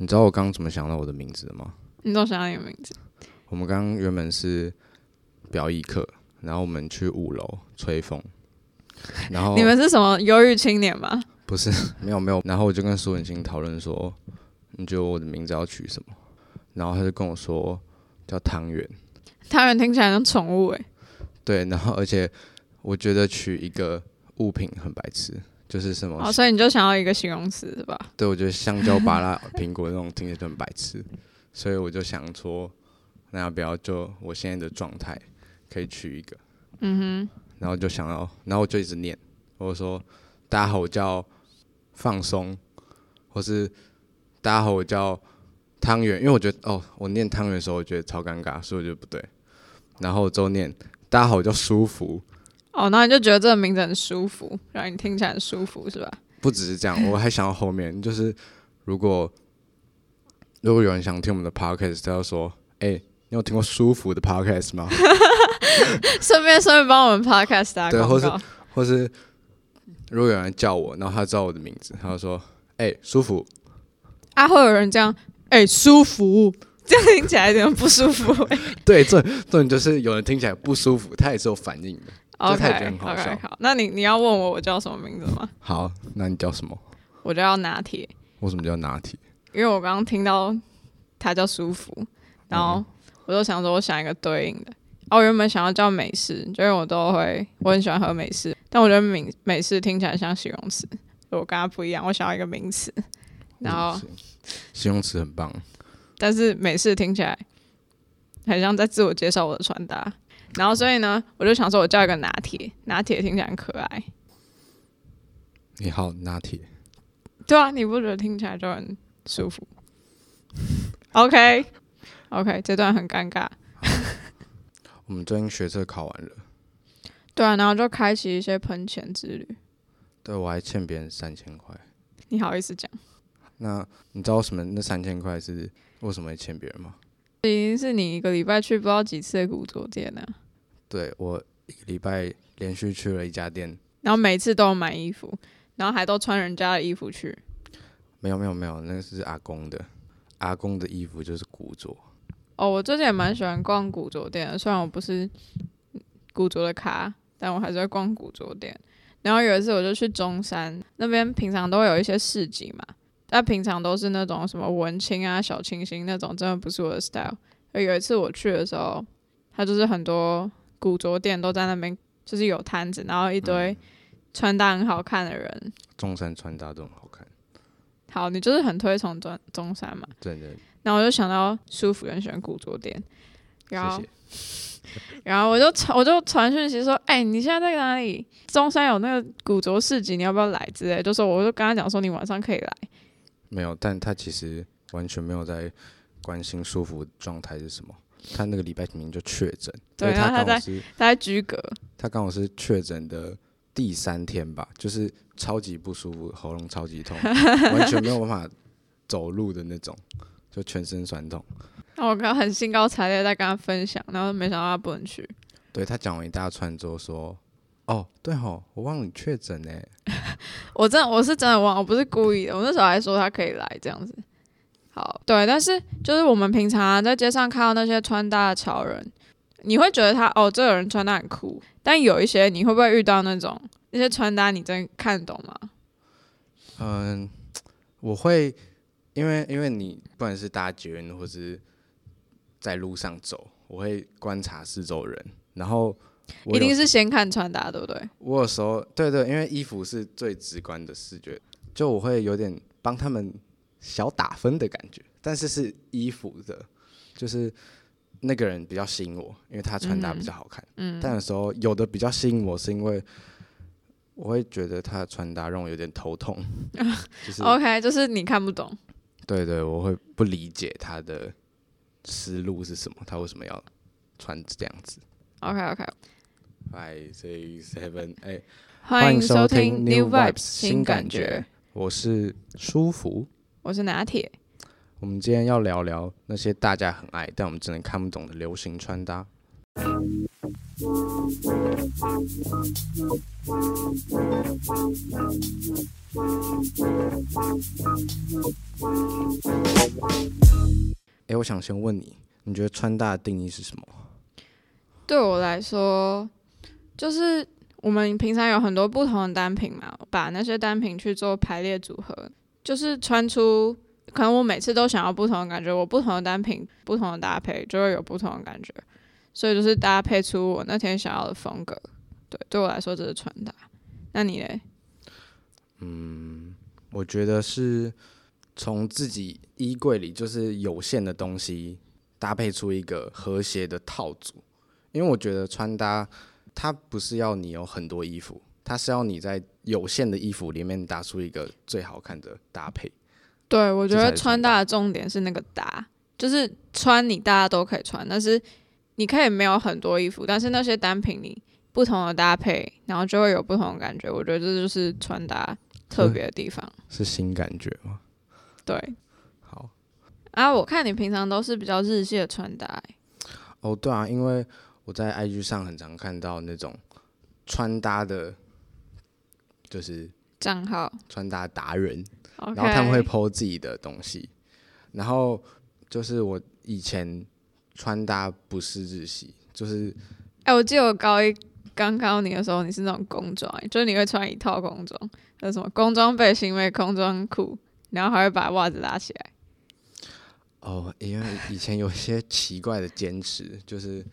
你知道我刚刚怎么想到我的名字的吗？你怎么想到你的名字？我们刚刚原本是表演课，然后我们去五楼吹风，然后你们是什么忧郁青年吗？不是，没有没有。然后我就跟苏文清讨论说，你觉得我的名字要取什么？然后他就跟我说叫汤圆。汤圆听起来像宠物诶。对，然后而且我觉得取一个物品很白痴，就是什么？哦，所以你就想要一个形容词是吧？对，我觉得香蕉、芭拉、苹果那种听起来就很白痴，所以我就想说，那要不要就我现在的状态可以取一个？嗯哼。然后就想要，然后我就一直念，我说大家好，我叫。放松，或是大家好，我叫汤圆，因为我觉得哦，我念汤圆的时候，我觉得超尴尬，所以我觉得不对。然后我就念大家好，我叫舒服。哦，那你就觉得这个名字很舒服，让你听起来很舒服，是吧？不只是这样，我还想到后面，就是如果如果有人想听我们的 podcast，他就说：“哎、欸，你有听过舒服的 podcast 吗？” 顺便顺便帮我们 podcast 打广告，对，或是或是。如果有人叫我，然后他知道我的名字，他就说：“哎、欸，舒服。”啊，会有人这样，哎、欸，舒服，这样听起来有点不舒服、欸。对，这这种就是有人听起来不舒服，他也是有反应的。得很好笑。Okay, 好，那你你要问我我叫什么名字吗？好，那你叫什么？我叫拿铁。为什么叫拿铁？因为我刚刚听到他叫舒服，然后我就想说，我想一个对应的。哦，我原本想要叫美式，就因为我都会，我很喜欢喝美式，但我觉得美美式听起来像形容词，我跟他不一样，我想要一个名词，然后形容词很棒，但是美式听起来很像在自我介绍我的穿搭，然后所以呢，我就想说我叫一个拿铁，拿铁听起来很可爱。你好，拿铁。对啊，你不觉得听起来就很舒服？OK，OK，、okay, okay, 这段很尴尬。我们最近学测考完了，对啊，然后就开启一些喷钱之旅。对，我还欠别人三千块，你好意思讲？那你知道什么？那三千块是为什么会欠别人吗？已经是你一个礼拜去不知道几次的古着店了。对，我一个礼拜连续去了一家店，然后每次都有买衣服，然后还都穿人家的衣服去。没有没有没有，那个是阿公的，阿公的衣服就是古着。哦，我最近也蛮喜欢逛古着店的，虽然我不是古着的咖，但我还是会逛古着店。然后有一次我就去中山那边，平常都会有一些市集嘛，但平常都是那种什么文青啊、小清新那种，真的不是我的 style。而有一次我去的时候，他就是很多古着店都在那边，就是有摊子，然后一堆穿搭很好看的人。嗯、中山穿搭都很好看。好，你就是很推崇中中山嘛？对对。然后我就想到舒服很喜欢古着店，然后，谢谢 然后我就传我就传讯息说，哎、欸，你现在在哪里？中山有那个古着市集，你要不要来？之类，就说我就跟他讲说，你晚上可以来。没有，但他其实完全没有在关心舒服状态是什么。他那个礼拜明明就确诊，对，他他在他在居隔，他刚好是确诊的第三天吧，就是超级不舒服，喉咙超级痛，完全没有办法走路的那种。就全身酸痛，那我刚很兴高采烈在跟他分享，然后没想到他不能去。对，他讲完一大串之后说：“哦，对吼，我忘了你确诊呢。”我真的我是真的忘，我不是故意的。我那时候还说他可以来这样子。好，对，但是就是我们平常、啊、在街上看到那些穿搭的潮人，你会觉得他哦，这个人穿搭很酷。但有一些你会不会遇到那种那些穿搭，你真看得懂吗？嗯，我会。因为因为你不管是搭捷运或是在路上走，我会观察四周人，然后一定是先看穿搭，对不对？我有时候对对，因为衣服是最直观的视觉，就我会有点帮他们小打分的感觉，但是是衣服的，就是那个人比较吸引我，因为他穿搭比较好看。嗯，但有时候有的比较吸引我，是因为我会觉得他的穿搭让我有点头痛。就是 OK，就是你看不懂。对对，我会不理解他的思路是什么，他为什么要穿这样子？OK OK，Five Six Seven，哎，欢迎收听 New Vibes 新感觉，我是舒服，我是拿铁，我们今天要聊聊那些大家很爱，但我们真的看不懂的流行穿搭。哎，我想先问你，你觉得穿搭的定义是什么？对我来说，就是我们平常有很多不同的单品嘛，把那些单品去做排列组合，就是穿出。可能我每次都想要不同的感觉，我不同的单品、不同的搭配就会有不同的感觉，所以就是搭配出我那天想要的风格。对，对我来说这是穿搭。那你嘞？嗯，我觉得是从自己衣柜里就是有限的东西搭配出一个和谐的套组，因为我觉得穿搭它不是要你有很多衣服，它是要你在有限的衣服里面搭出一个最好看的搭配。对，我觉得穿搭的重点是那个搭，就是穿你大家都可以穿，但是你可以没有很多衣服，但是那些单品你不同的搭配，然后就会有不同的感觉。我觉得这就是穿搭特别的地方。是，是新感觉吗？对。好。啊，我看你平常都是比较日系的穿搭欸。哦，对啊，因为我在 IG 上很常看到那种穿搭的，就是账号穿搭达人。然后他们会 po 自己的东西，然后就是我以前穿搭不是日系，就是，哎、欸，我记得我高一刚看到你的时候，你是那种工装，就是你会穿一套工装，那什么工装背心、配工装裤，然后还会把袜子拉起来。哦，因为以前有些奇怪的坚持，就是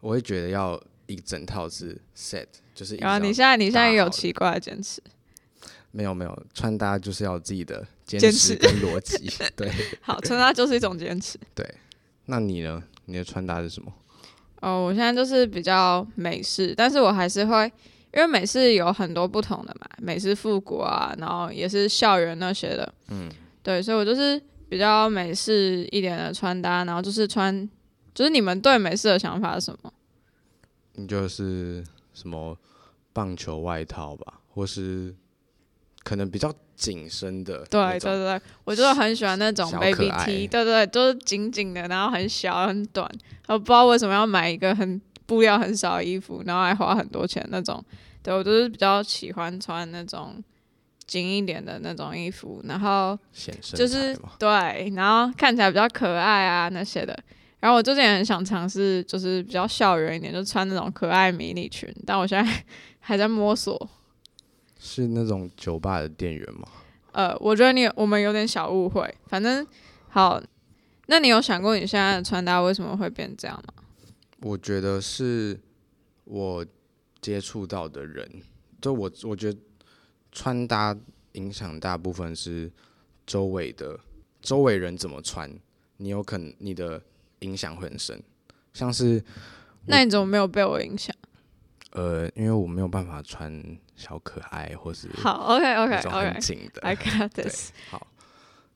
我会觉得要一整套是 set，就是。然后你现在你现在也有奇怪的坚持。没有没有，穿搭就是要自己的坚持跟逻辑。对，好，穿搭就是一种坚持。对，那你呢？你的穿搭是什么？哦，我现在就是比较美式，但是我还是会，因为美式有很多不同的嘛，美式复古啊，然后也是校园那些的。嗯，对，所以我就是比较美式一点的穿搭，然后就是穿，就是你们对美式的想法是什么？你就是什么棒球外套吧，或是？可能比较紧身的，对对对，我就很喜欢那种 baby T，对对对，都是紧紧的，然后很小很短，我不知道为什么要买一个很布料很少的衣服，然后还花很多钱那种。对，我就是比较喜欢穿那种紧一点的那种衣服，然后就是对，然后看起来比较可爱啊那些的。然后我最近也很想尝试，就是比较校园一点，就穿那种可爱迷你裙，但我现在 还在摸索。是那种酒吧的店员吗？呃，我觉得你我们有点小误会。反正好，那你有想过你现在的穿搭为什么会变这样吗？我觉得是我接触到的人，就我我觉得穿搭影响大部分是周围的周围人怎么穿，你有可能你的影响会很深。像是那你怎么没有被我影响？呃，因为我没有办法穿小可爱，或是好，OK OK OK，很紧的。I got this。好，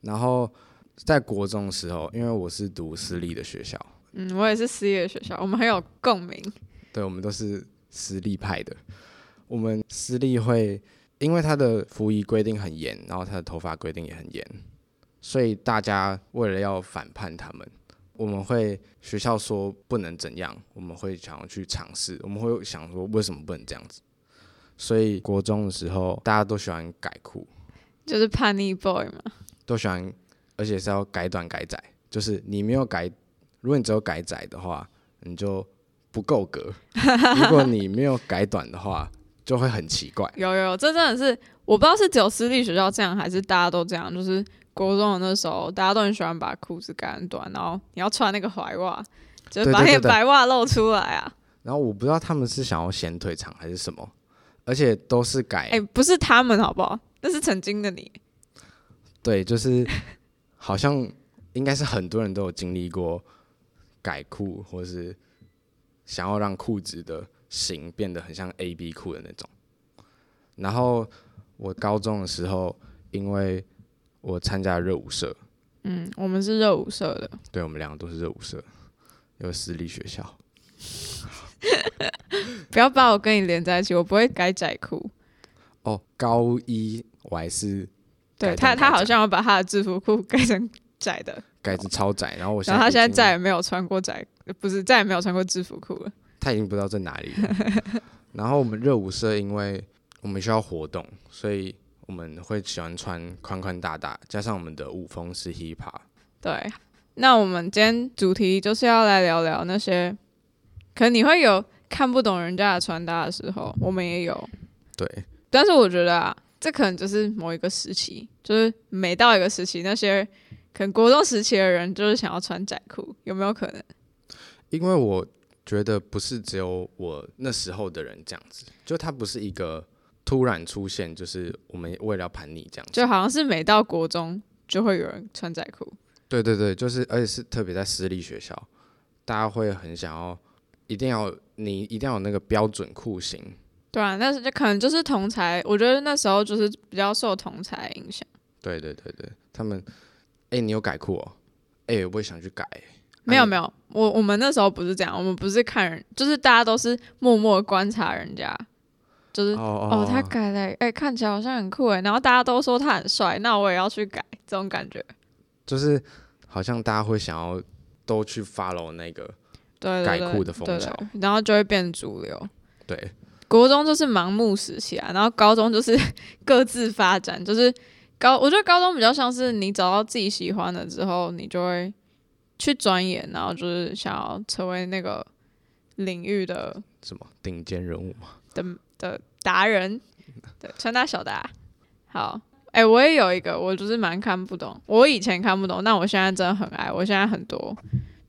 然后在国中的时候，因为我是读私立的学校，嗯，我也是私立的学校，我们很有共鸣。对，我们都是私立派的。我们私立会，因为他的服役规定很严，然后他的头发规定也很严，所以大家为了要反叛他们。我们会学校说不能怎样，我们会想要去尝试。我们会想说为什么不能这样子？所以国中的时候大家都喜欢改裤，就是叛逆 boy 嘛，都喜欢，而且是要改短改窄。就是你没有改，如果你只有改窄的话，你就不够格；如果你没有改短的话，就会很奇怪。有有，这真的是我不知道是只有私立学校这样，还是大家都这样，就是。国中的那时候，大家都很喜欢把裤子改很短，然后你要穿那个踝袜，就是把那个白袜露出来啊。然后我不知道他们是想要显腿长还是什么，而且都是改。哎、欸，不是他们好不好？那是曾经的你。对，就是好像应该是很多人都有经历过改裤，或是想要让裤子的型变得很像 A B 裤的那种。然后我高中的时候，因为我参加热舞社，嗯，我们是热舞社的，对，我们两个都是热舞社，有私立学校。不要把我跟你连在一起，我不会改窄裤。哦，高一我还是对他，他好像要把他的制服裤改成窄的，改成超窄，然后我然后他现在再也没有穿过窄，不是再也没有穿过制服裤了。他已经不知道在哪里了。然后我们热舞社，因为我们需要活动，所以。我们会喜欢穿宽宽大大，加上我们的舞风是 hip hop，对，那我们今天主题就是要来聊聊那些，可能你会有看不懂人家的穿搭的时候，我们也有。对，但是我觉得啊，这可能就是某一个时期，就是每到一个时期，那些可能国中时期的人就是想要穿窄裤，有没有可能？因为我觉得不是只有我那时候的人这样子，就他不是一个突然出现，就是我们为了要盘你这样子，就好像是每到国中就会有人穿窄裤。对对对，就是而且是特别在私立学校，大家会很想要，一定要你一定要有那个标准裤型。对啊，那是就可能就是同才，我觉得那时候就是比较受同才影响。对对对对，他们，哎、欸，你有改裤哦？哎、欸，我也想去改。没有没有，我我们那时候不是这样，我们不是看人，就是大家都是默默观察人家，就是哦，哦他改了，哎、欸，看起来好像很酷哎，然后大家都说他很帅，那我也要去改，这种感觉。就是好像大家会想要都去 follow 那个改酷的风潮，对对对，然后就会变主流。对。国中就是盲目时期啊，然后高中就是 各自发展，就是高，我觉得高中比较像是你找到自己喜欢的之后，你就会去钻研，然后就是想要成为那个领域的什么顶尖人物嘛的的达人，对，穿搭小达。好，哎、欸，我也有一个，我就是蛮看不懂，我以前看不懂，但我现在真的很爱，我现在很多。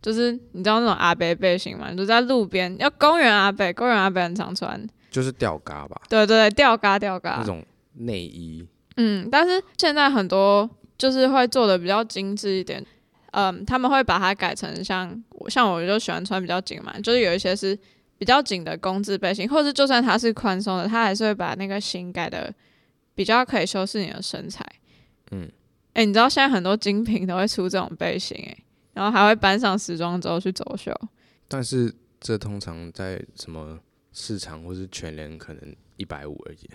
就是你知道那种阿伯背心吗？就在路边，要公园阿伯，公园阿伯很常穿。就是吊嘎吧，对对对，吊嘎吊嘎那种内衣。嗯，但是现在很多就是会做的比较精致一点，嗯，他们会把它改成像我像我就喜欢穿比较紧嘛，就是有一些是比较紧的工字背心，或者就算它是宽松的，它还是会把那个型改的比较可以修饰你的身材。嗯，哎、欸，你知道现在很多精品都会出这种背心、欸，哎，然后还会搬上时装周去走秀。但是这通常在什么？市场或是全联可能一百五而已，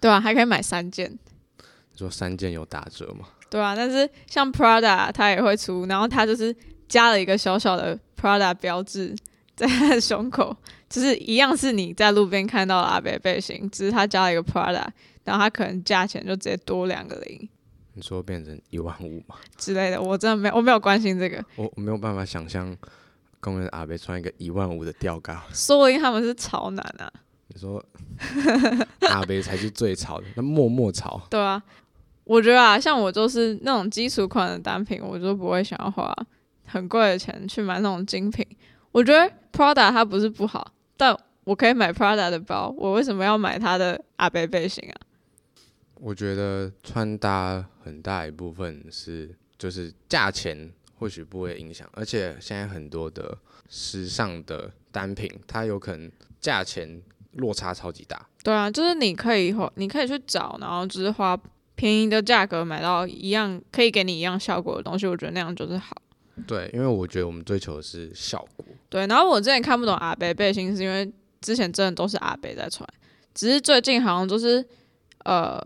对啊，还可以买三件。你说三件有打折吗？对啊，但是像 Prada 它也会出，然后它就是加了一个小小的 Prada 标志在他的胸口，就是一样是你在路边看到的阿伯背心，只是他加了一个 Prada，然后他可能价钱就直接多两个零。你说变成一万五吗？之类的，我真的没有，我没有关心这个，我我没有办法想象。公园阿伯穿一个一万五的吊嘎，说不定他们是潮男啊！你说阿伯才是最潮的，那默默潮。对啊，我觉得啊，像我就是那种基础款的单品，我就不会想要花很贵的钱去买那种精品。我觉得 Prada 它不是不好，但我可以买 Prada 的包，我为什么要买它的阿贝背心啊？我觉得穿搭很大一部分是就是价钱。或许不会影响，而且现在很多的时尚的单品，它有可能价钱落差超级大。对啊，就是你可以你可以去找，然后就是花便宜的价格买到一样可以给你一样效果的东西，我觉得那样就是好。对，因为我觉得我们追求的是效果。对，然后我之前看不懂阿伯背心，是因为之前真的都是阿伯在穿，只是最近好像就是呃，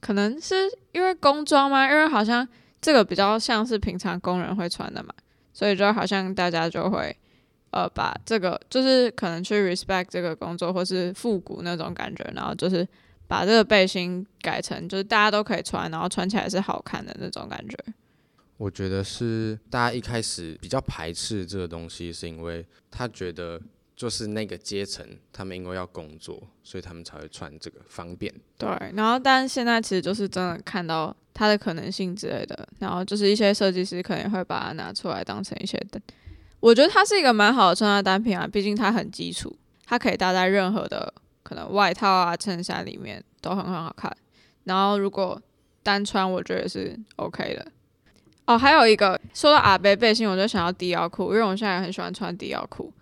可能是因为工装吗？因为好像。这个比较像是平常工人会穿的嘛，所以就好像大家就会，呃，把这个就是可能去 respect 这个工作，或是复古那种感觉，然后就是把这个背心改成就是大家都可以穿，然后穿起来是好看的那种感觉。我觉得是大家一开始比较排斥这个东西，是因为他觉得。就是那个阶层，他们因为要工作，所以他们才会穿这个方便。对，然后但是现在其实就是真的看到它的可能性之类的，然后就是一些设计师可能会把它拿出来当成一些的。我觉得它是一个蛮好的穿搭单品啊，毕竟它很基础，它可以搭在任何的可能外套啊、衬衫里面都很很好看。然后如果单穿，我觉得是 OK 的。哦，还有一个说到阿伯背心，我就想要低腰裤，因为我现在也很喜欢穿低腰裤。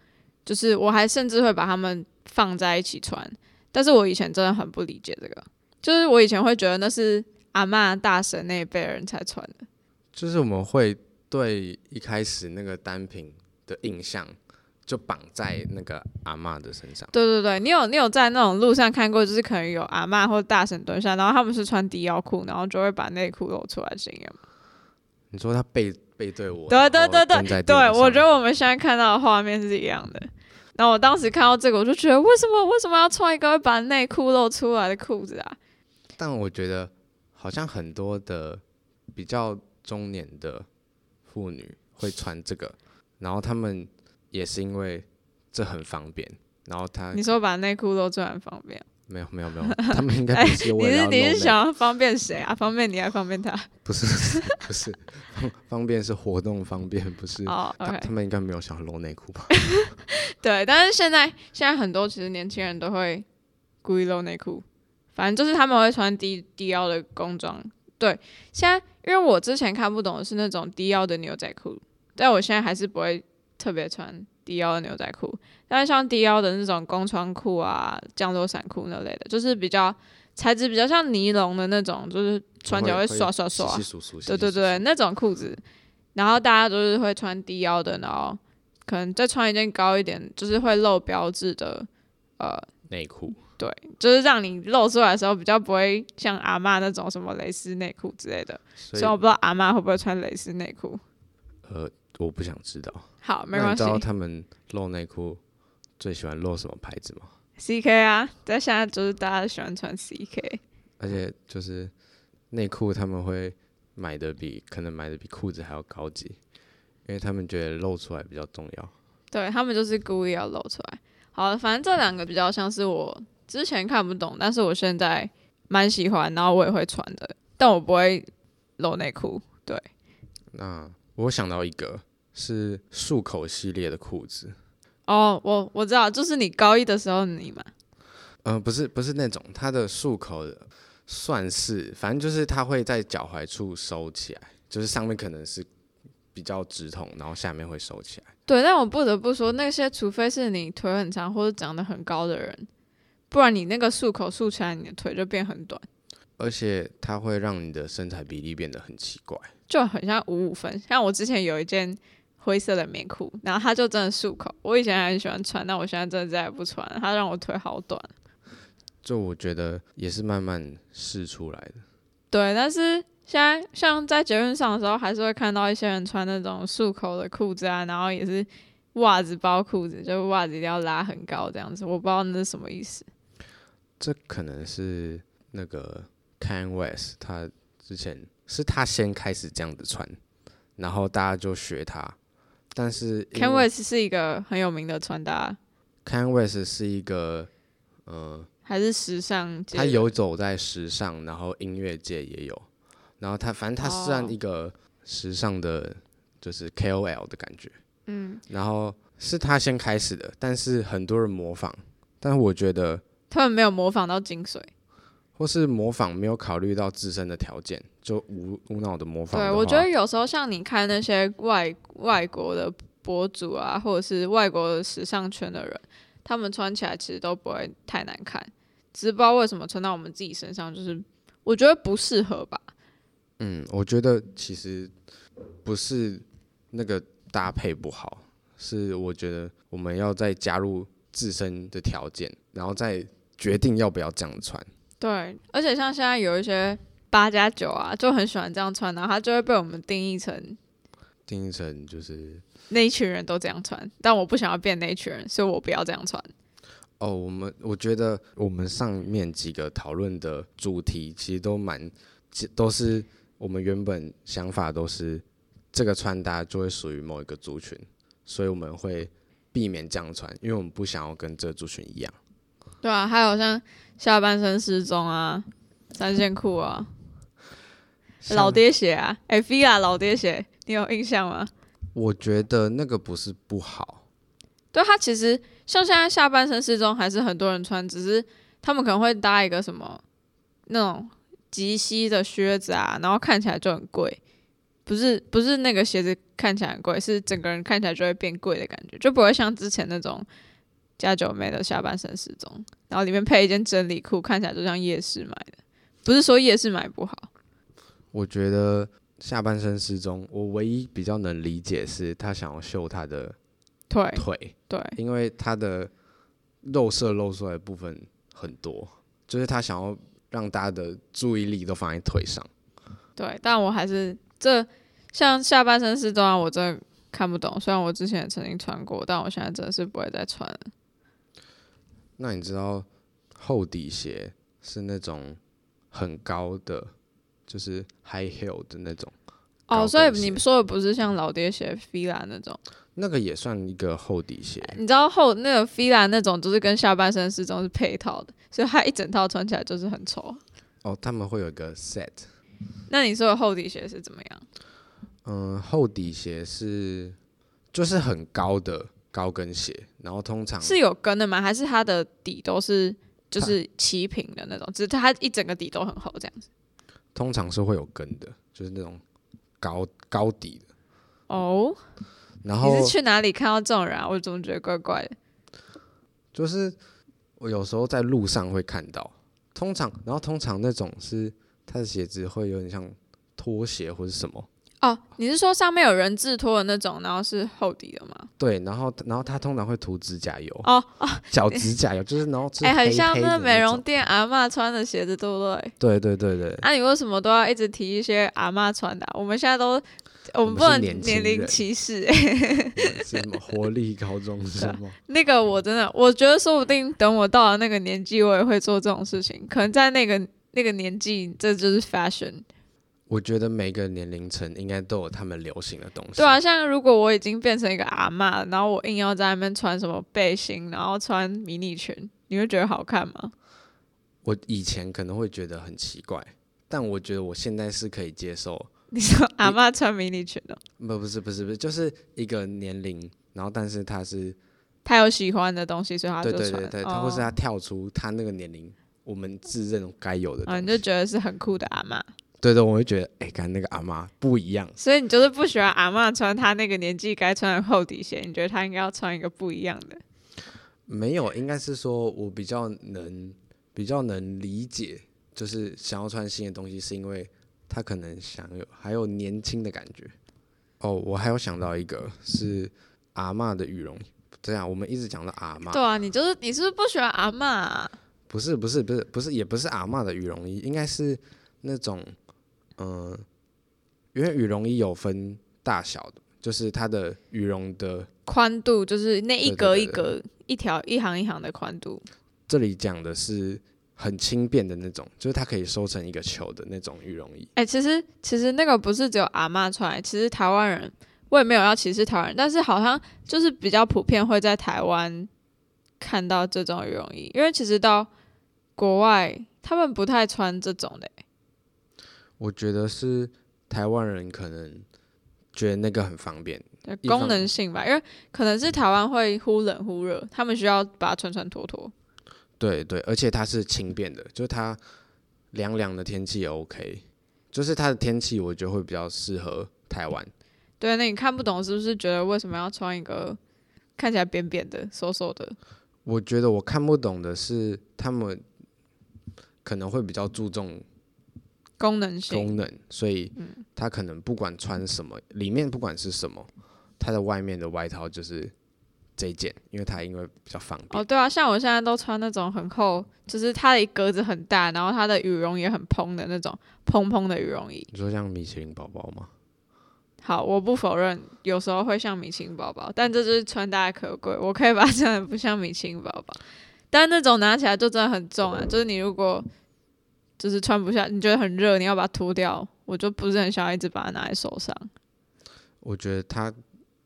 就是我还甚至会把它们放在一起穿，但是我以前真的很不理解这个，就是我以前会觉得那是阿嬷大婶那一辈人才穿的，就是我们会对一开始那个单品的印象就绑在那个阿嬷的身上。对对对，你有你有在那种路上看过，就是可能有阿嬷或大婶蹲下，然后他们是穿低腰裤，然后就会把内裤露出来的经验吗？你说他背背对我，对对对对对，我觉得我们现在看到的画面是一样的。然后我当时看到这个，我就觉得为什么为什么要穿一个会把内裤露出来的裤子啊？但我觉得好像很多的比较中年的妇女会穿这个，然后他们也是因为这很方便，然后他你说把内裤露出来很方便？没有没有没有，他们应该不是为了。你是你是想要方便谁啊？方便你还方便他？不是不是，方便是活动方便，不是。哦、oh, okay. 他他们应该没有想要露内裤吧？对，但是现在现在很多其实年轻人都会故意露内裤，反正就是他们会穿低低腰的工装。对，现在因为我之前看不懂的是那种低腰的牛仔裤，但我现在还是不会特别穿。低腰的牛仔裤，但是像低腰的那种工装裤啊、降落伞裤那类的，就是比较材质比较像尼龙的那种，就是穿起来会刷刷刷，对对对，那种裤子。然后大家都是会穿低腰的，然后可能再穿一件高一点，就是会露标志的呃内裤。对，就是让你露出来的时候比较不会像阿妈那种什么蕾丝内裤之类的。所以，所以我不知道阿妈会不会穿蕾丝内裤。呃。我不想知道。好，没关系。你知道他们露内裤最喜欢露什么牌子吗？CK 啊，在现在就是大家都喜欢穿 CK。而且就是内裤他们会买的比可能买的比裤子还要高级，因为他们觉得露出来比较重要。对，他们就是故意要露出来。好，反正这两个比较像是我之前看不懂，但是我现在蛮喜欢，然后我也会穿的，但我不会露内裤。对。那我想到一个。是束口系列的裤子哦，我我知道，就是你高一的时候你嘛，嗯、呃，不是不是那种，它的束口的算是，反正就是它会在脚踝处收起来，就是上面可能是比较直筒，然后下面会收起来。对，但我不得不说，那些除非是你腿很长或者长得很高的人，不然你那个束口束起来，你的腿就变很短，而且它会让你的身材比例变得很奇怪，就很像五五分。像我之前有一件。灰色的棉裤，然后它就真的束口。我以前还很喜欢穿，但我现在真的再也不穿了。它让我腿好短。就我觉得也是慢慢试出来的。对，但是现在像在捷运上的时候，还是会看到一些人穿那种束口的裤子啊，然后也是袜子包裤子，就袜子一定要拉很高这样子。我不知道那是什么意思。这可能是那个 Kanye West，他之前是他先开始这样子穿，然后大家就学他。但是，Kanye West 是一个很有名的穿搭。Kanye West 是一个，呃，还是时尚界？他游走在时尚，然后音乐界也有。然后他，反正他算一个时尚的，就是 KOL 的感觉。嗯。然后是他先开始的，但是很多人模仿，但是我觉得他们没有模仿到精髓。或是模仿没有考虑到自身的条件，就无无脑的模仿的。对，我觉得有时候像你看那些外外国的博主啊，或者是外国的时尚圈的人，他们穿起来其实都不会太难看，只是不知道为什么穿到我们自己身上，就是我觉得不适合吧。嗯，我觉得其实不是那个搭配不好，是我觉得我们要再加入自身的条件，然后再决定要不要这样穿。对，而且像现在有一些八加九啊，就很喜欢这样穿，然后他就会被我们定义成定义成就是那一群人都这样穿，但我不想要变那一群人，所以我不要这样穿。哦，我们我觉得我们上面几个讨论的主题其实都蛮，都是我们原本想法都是这个穿搭就会属于某一个族群，所以我们会避免这样穿，因为我们不想要跟这个族群一样。对啊，还有像下半身失踪啊，三线裤啊，老爹鞋啊，哎，Fila 老爹鞋，你有印象吗？我觉得那个不是不好，对，它其实像现在下半身失踪还是很多人穿，只是他们可能会搭一个什么那种及膝的靴子啊，然后看起来就很贵，不是不是那个鞋子看起来很贵，是整个人看起来就会变贵的感觉，就不会像之前那种。加九妹的下半身失踪，然后里面配一件真理裤，看起来就像夜市买的。不是说夜市买不好，我觉得下半身失踪，我唯一比较能理解是他想要秀他的腿腿，对，因为他的肉色露出来的部分很多，就是他想要让大家的注意力都放在腿上。对，但我还是这像下半身失踪啊，我真的看不懂。虽然我之前也曾经穿过，但我现在真的是不会再穿了。那你知道厚底鞋是那种很高的，就是 high heel 的那种哦，所以你说的不是像老爹鞋 Fila 那种，那个也算一个厚底鞋。你知道厚那个 Fila 那种，就是跟下半身失踪是配套的，所以它一整套穿起来就是很丑。哦，他们会有一个 set。那你说的厚底鞋是怎么样？嗯，厚底鞋是就是很高的高跟鞋，然后通常是有跟的吗？还是它的底都是就是齐平的那种，只是它一整个底都很厚这样子？通常是会有跟的，就是那种。高高底的哦，然后你是去哪里看到这种人啊？我怎么觉得怪怪的？就是我有时候在路上会看到，通常，然后通常那种是他的鞋子会有点像拖鞋或者什么。哦，你是说上面有人字拖的那种，然后是厚底的吗？对，然后然后他通常会涂指甲油。哦哦，脚指甲油就是然后哎、欸，很像那美容店阿嬷穿的鞋子，对不对？对对对对。那、啊、你为什么都要一直提一些阿嬷穿的、啊？我们现在都我们不能年龄歧视 什么活力高中生吗？那个我真的，我觉得说不定等我到了那个年纪，我也会做这种事情。可能在那个那个年纪，这就是 fashion。我觉得每个年龄层应该都有他们流行的东西。对啊，像如果我已经变成一个阿嬷，然后我硬要在那边穿什么背心，然后穿迷你裙，你会觉得好看吗？我以前可能会觉得很奇怪，但我觉得我现在是可以接受。你说阿嬷穿迷你裙的？不，不是，不是，不是，就是一个年龄，然后但是他是他有喜欢的东西，所以他就穿。对对对对，他或是他跳出他那个年龄，我们自认该有的。啊，你就觉得是很酷的阿嬷。对对，我会觉得，哎，看那个阿妈不一样。所以你就是不喜欢阿妈穿她那个年纪该穿的厚底鞋，你觉得她应该要穿一个不一样的？没有，应该是说我比较能比较能理解，就是想要穿新的东西，是因为她可能想有还有年轻的感觉。哦，我还有想到一个是阿妈的羽绒，这样我们一直讲到阿妈。对啊，你就是你是不是不喜欢阿妈啊？不是不是不是不是，也不是阿妈的羽绒衣，应该是那种。嗯，因为羽绒衣有分大小的，就是它的羽绒的宽度，就是那一格一格、对对对对一条一行一行的宽度。这里讲的是很轻便的那种，就是它可以收成一个球的那种羽绒衣。哎、欸，其实其实那个不是只有阿妈穿，其实台湾人我也没有要歧视台湾人，但是好像就是比较普遍会在台湾看到这种羽绒衣，因为其实到国外他们不太穿这种的、欸。我觉得是台湾人可能觉得那个很方便，功能性吧，因为可能是台湾会忽冷忽热，他们需要把它穿穿脱脱。对对，而且它是轻便的，就是它凉凉的天气也 OK，就是它的天气我觉得会比较适合台湾。对，那你看不懂是不是觉得为什么要穿一个看起来扁扁的、瘦瘦的？我觉得我看不懂的是他们可能会比较注重。功能性功能，所以它可能不管穿什么，嗯、里面不管是什么，它的外面的外套就是这件，因为它因为比较方便。哦，对啊，像我现在都穿那种很厚，就是它的格子很大，然后它的羽绒也很蓬的那种蓬蓬的羽绒衣。你说像米其林宝宝吗？好，我不否认有时候会像米其林宝宝，但这就是穿搭可贵，我可以把它穿的不像米其林宝宝，但那种拿起来就真的很重啊，嗯、就是你如果。就是穿不下，你觉得很热，你要把它脱掉，我就不是很想要一直把它拿在手上。我觉得它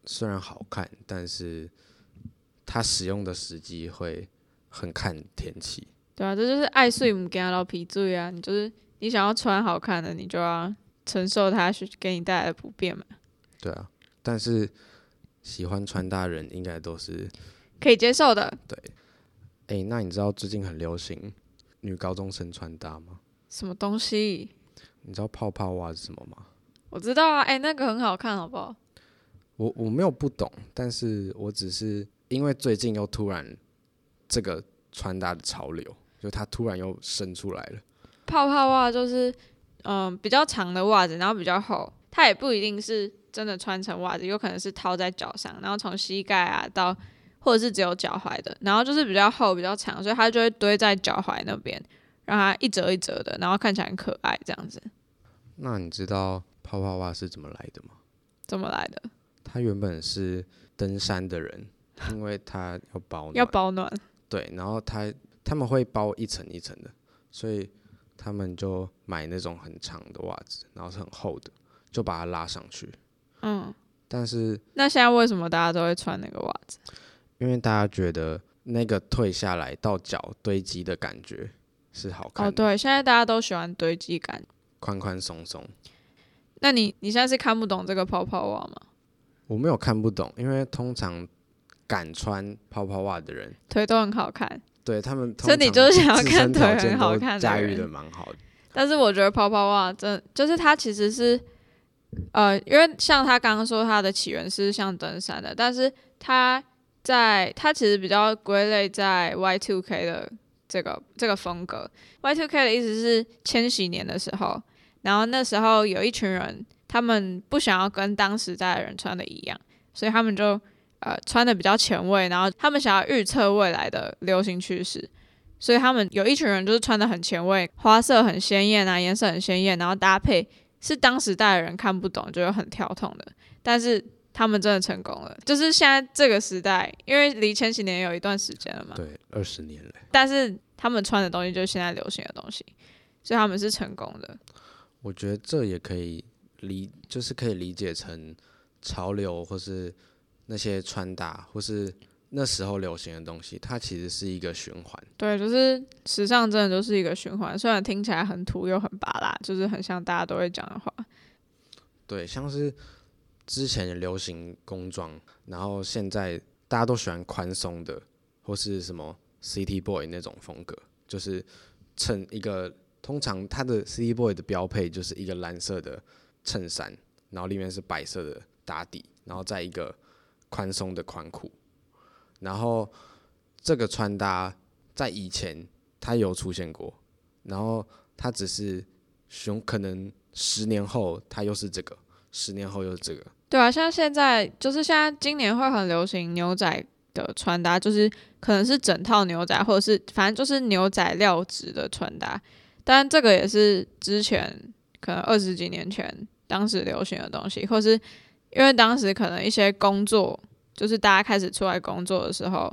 虽然好看，但是它使用的时机会很看天气。对啊，这就是爱睡不惊老皮醉啊！你就是你想要穿好看的，你就要承受它是给你带来的不便嘛。对啊，但是喜欢穿搭人应该都是可以接受的。对，哎、欸，那你知道最近很流行女高中生穿搭吗？什么东西？你知道泡泡袜是什么吗？我知道啊，哎、欸，那个很好看，好不好？我我没有不懂，但是我只是因为最近又突然这个穿搭的潮流，就它突然又生出来了。泡泡袜就是嗯比较长的袜子，然后比较厚，它也不一定是真的穿成袜子，有可能是套在脚上，然后从膝盖啊到或者是只有脚踝的，然后就是比较厚比较长，所以它就会堆在脚踝那边。让它一折一折的，然后看起来很可爱，这样子。那你知道泡泡袜是怎么来的吗？怎么来的？它原本是登山的人，因为他要保暖。要保暖。对，然后他他们会包一层一层的，所以他们就买那种很长的袜子，然后是很厚的，就把它拉上去。嗯，但是那现在为什么大家都会穿那个袜子？因为大家觉得那个退下来到脚堆积的感觉是好看的。哦，对，现在大家都喜欢堆积感，宽宽松松。那你你现在是看不懂这个泡泡袜吗？我没有看不懂，因为通常敢穿泡泡袜的人腿都很好看。对他们，所以你就是想要看腿很好看的驾驭的蛮好的。但是我觉得泡泡袜真就是它其实是，呃，因为像他刚刚说它的起源是像登山的，但是它在它其实比较归类在 Y two K 的这个这个风格。Y2K 的意思是千禧年的时候。然后那时候有一群人，他们不想要跟当时代的人穿的一样，所以他们就呃穿的比较前卫，然后他们想要预测未来的流行趋势，所以他们有一群人就是穿的很前卫，花色很鲜艳啊，颜色很鲜艳，然后搭配是当时代的人看不懂，就有很跳痛的，但是他们真的成功了，就是现在这个时代，因为离千禧年有一段时间了嘛，对，二十年了，但是他们穿的东西就是现在流行的东西，所以他们是成功的。我觉得这也可以理，就是可以理解成潮流，或是那些穿搭，或是那时候流行的东西，它其实是一个循环。对，就是时尚真的就是一个循环，虽然听起来很土又很巴拉，就是很像大家都会讲的话。对，像是之前流行工装，然后现在大家都喜欢宽松的，或是什么 City Boy 那种风格，就是衬一个。通常它的 City Boy 的标配就是一个蓝色的衬衫，然后里面是白色的打底，然后再一个宽松的宽裤。然后这个穿搭在以前它有出现过，然后它只是熊，可能十年后它又是这个，十年后又是这个。对啊，像现在就是现在今年会很流行牛仔的穿搭，就是可能是整套牛仔，或者是反正就是牛仔料子的穿搭。但这个也是之前可能二十几年前当时流行的东西，或是因为当时可能一些工作，就是大家开始出来工作的时候，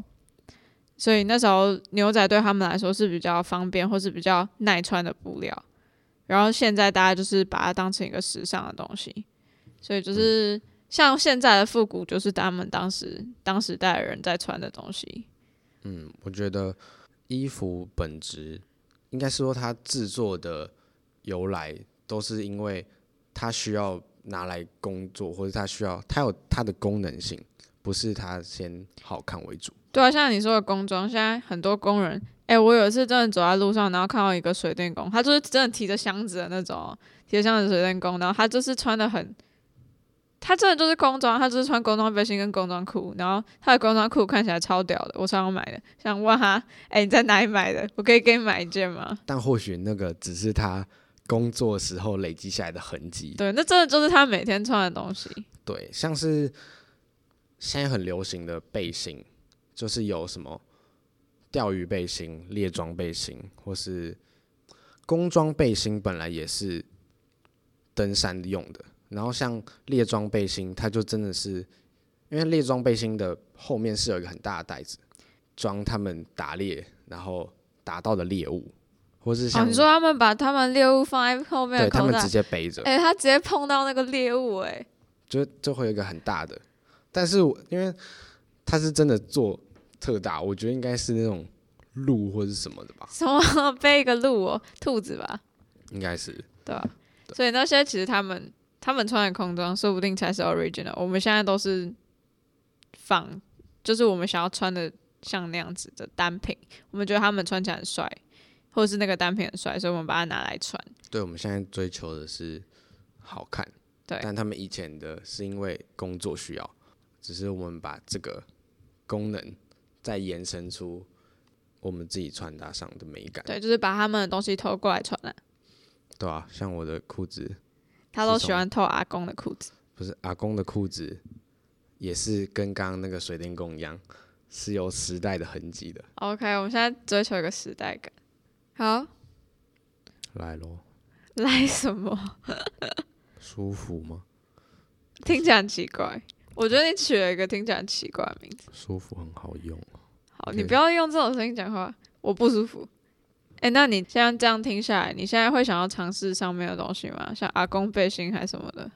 所以那时候牛仔对他们来说是比较方便或是比较耐穿的布料。然后现在大家就是把它当成一个时尚的东西，所以就是像现在的复古，就是他们当时当时代的人在穿的东西。嗯，我觉得衣服本质。应该是说，它制作的由来都是因为它需要拿来工作，或者它需要它有它的功能性，不是它先好看为主。对啊，像你说的工装，现在很多工人，哎、欸，我有一次真的走在路上，然后看到一个水电工，他就是真的提着箱子的那种，提着箱子的水电工，然后他就是穿的很。他真的就是工装，他就是穿工装背心跟工装裤，然后他的工装裤看起来超屌的，我超想买的。想问他，哎、欸，你在哪里买的？我可以给你买一件吗？但或许那个只是他工作时候累积下来的痕迹。对，那真的就是他每天穿的东西。对，像是现在很流行的背心，就是有什么钓鱼背心、猎装背心，或是工装背心，本来也是登山用的。然后像猎装背心，它就真的是，因为猎装背心的后面是有一个很大的袋子，装他们打猎然后打到的猎物，或是像、哦、你说他们把他们猎物放在后面，对他们直接背着，哎、欸，他直接碰到那个猎物、欸，哎，就就会有一个很大的，但是因为他是真的做特大，我觉得应该是那种鹿或者什么的吧？什么 背一个鹿哦，兔子吧？应该是，对啊，所以那些其实他们。他们穿的工装说不定才是 original，我们现在都是仿，就是我们想要穿的像那样子的单品，我们觉得他们穿起来很帅，或者是那个单品很帅，所以我们把它拿来穿。对，我们现在追求的是好看，对，但他们以前的是因为工作需要，只是我们把这个功能再延伸出我们自己穿搭上的美感。对，就是把他们的东西偷过来穿了。对啊，像我的裤子。他都喜欢偷阿公的裤子，不是阿公的裤子，也是跟刚刚那个水电工一样，是有时代的痕迹的。OK，我们现在追求一个时代感。好，来喽。来什么？舒服吗？听起来很奇怪。我觉得你取了一个听起来很奇怪的名字。舒服很好用。好，你不要用这种声音讲话，我不舒服。哎、欸，那你现在这样听下来，你现在会想要尝试上面的东西吗？像阿公背心还是什么的？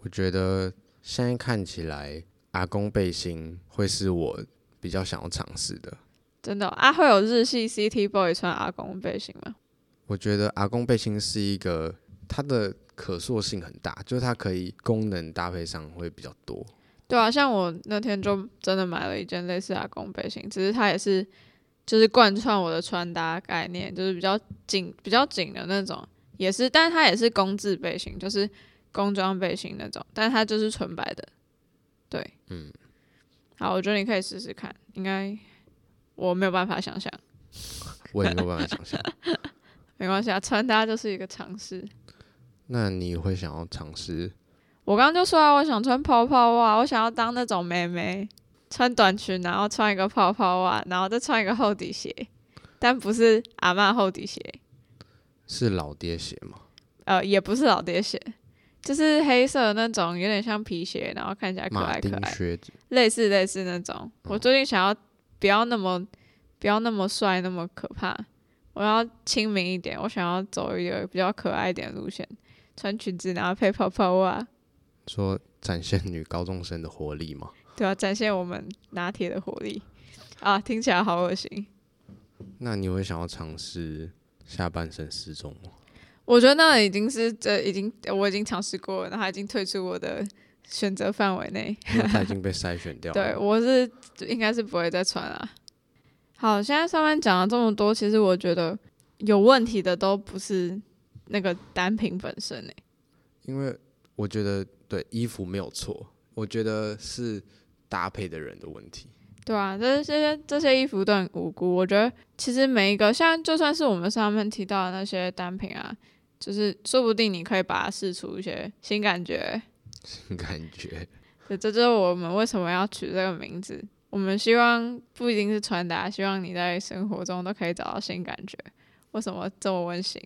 我觉得现在看起来，阿公背心会是我比较想要尝试的。真的、哦、啊？会有日系 City Boy 穿阿公背心吗？我觉得阿公背心是一个它的可塑性很大，就是它可以功能搭配上会比较多。对啊，像我那天就真的买了一件类似阿公背心，只是它也是就是贯穿我的穿搭概念，就是比较紧、比较紧的那种，也是，但是它也是工字背心，就是工装背心那种，但是它就是纯白的。对，嗯，好，我觉得你可以试试看，应该我没有办法想象，我也没有办法想象，没关系啊，穿搭就是一个尝试。那你会想要尝试？我刚刚就说啊，我想穿泡泡袜，我想要当那种妹妹，穿短裙，然后穿一个泡泡袜，然后再穿一个厚底鞋，但不是阿嬷厚底鞋，是老爹鞋吗？呃，也不是老爹鞋，就是黑色那种，有点像皮鞋，然后看起来可爱可爱，类似类似那种。我最近想要不要那么不要那么帅那么可怕，我要亲民一点，我想要走一个比较可爱一点的路线，穿裙子然后配泡泡袜。说展现女高中生的活力吗？对啊，展现我们拿铁的活力啊！听起来好恶心。那你会想要尝试下半身失踪吗？我觉得那已经是这已经我已经尝试过了，然后已经退出我的选择范围内。他已经被筛选掉了。对，我是应该是不会再穿了。好，现在上面讲了这么多，其实我觉得有问题的都不是那个单品本身诶，因为我觉得。对，衣服没有错，我觉得是搭配的人的问题。对啊，这些这些衣服都很无辜。我觉得其实每一个，像就算是我们上面提到的那些单品啊，就是说不定你可以把它试出一些新感觉。新感觉。对，这就是我们为什么要取这个名字。我们希望不一定是穿搭，希望你在生活中都可以找到新感觉。为什么这么温馨？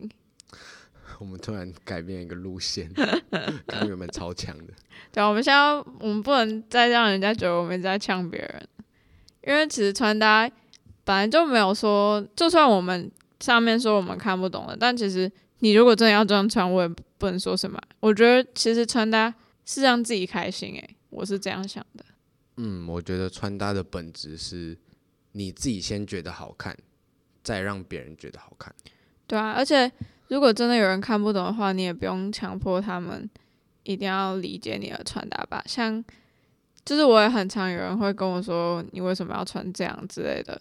我们突然改变一个路线，跟原本超强的。对啊，我们现在我们不能再让人家觉得我们在呛别人，因为其实穿搭本来就没有说，就算我们上面说我们看不懂了，但其实你如果真的要这样穿，我也不能说什么。我觉得其实穿搭是让自己开心，诶，我是这样想的。嗯，我觉得穿搭的本质是你自己先觉得好看，再让别人觉得好看。对啊，而且。如果真的有人看不懂的话，你也不用强迫他们一定要理解你的穿搭吧。像，就是我也很常有人会跟我说，你为什么要穿这样之类的，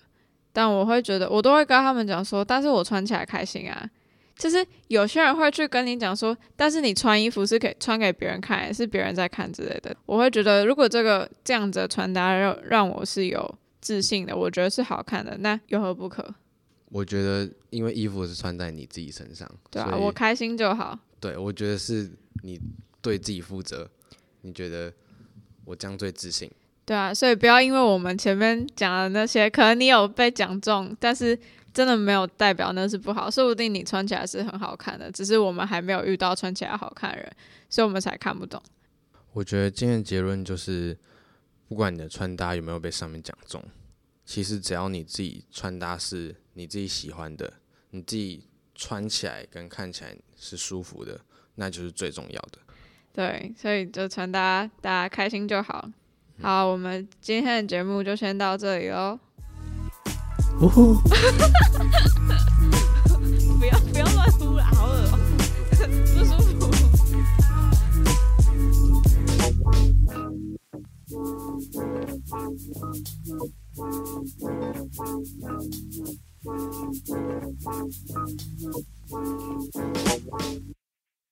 但我会觉得，我都会跟他们讲说，但是我穿起来开心啊。就是有些人会去跟你讲说，但是你穿衣服是给穿给别人看，也是别人在看之类的。我会觉得，如果这个这样子的穿搭让让我是有自信的，我觉得是好看的，那有何不可？我觉得，因为衣服是穿在你自己身上，对啊，我开心就好。对，我觉得是你对自己负责。你觉得我这样最自信？对啊，所以不要因为我们前面讲的那些，可能你有被讲中，但是真的没有代表那是不好。说不定你穿起来是很好看的，只是我们还没有遇到穿起来好看的人，所以我们才看不懂。我觉得今天的结论就是，不管你的穿搭有没有被上面讲中，其实只要你自己穿搭是。你自己喜欢的，你自己穿起来跟看起来是舒服的，那就是最重要的。对，所以就穿搭，大家开心就好。好，我们今天的节目就先到这里喽。不要不要乱呼啦，好恶喔，不舒服。Thank you.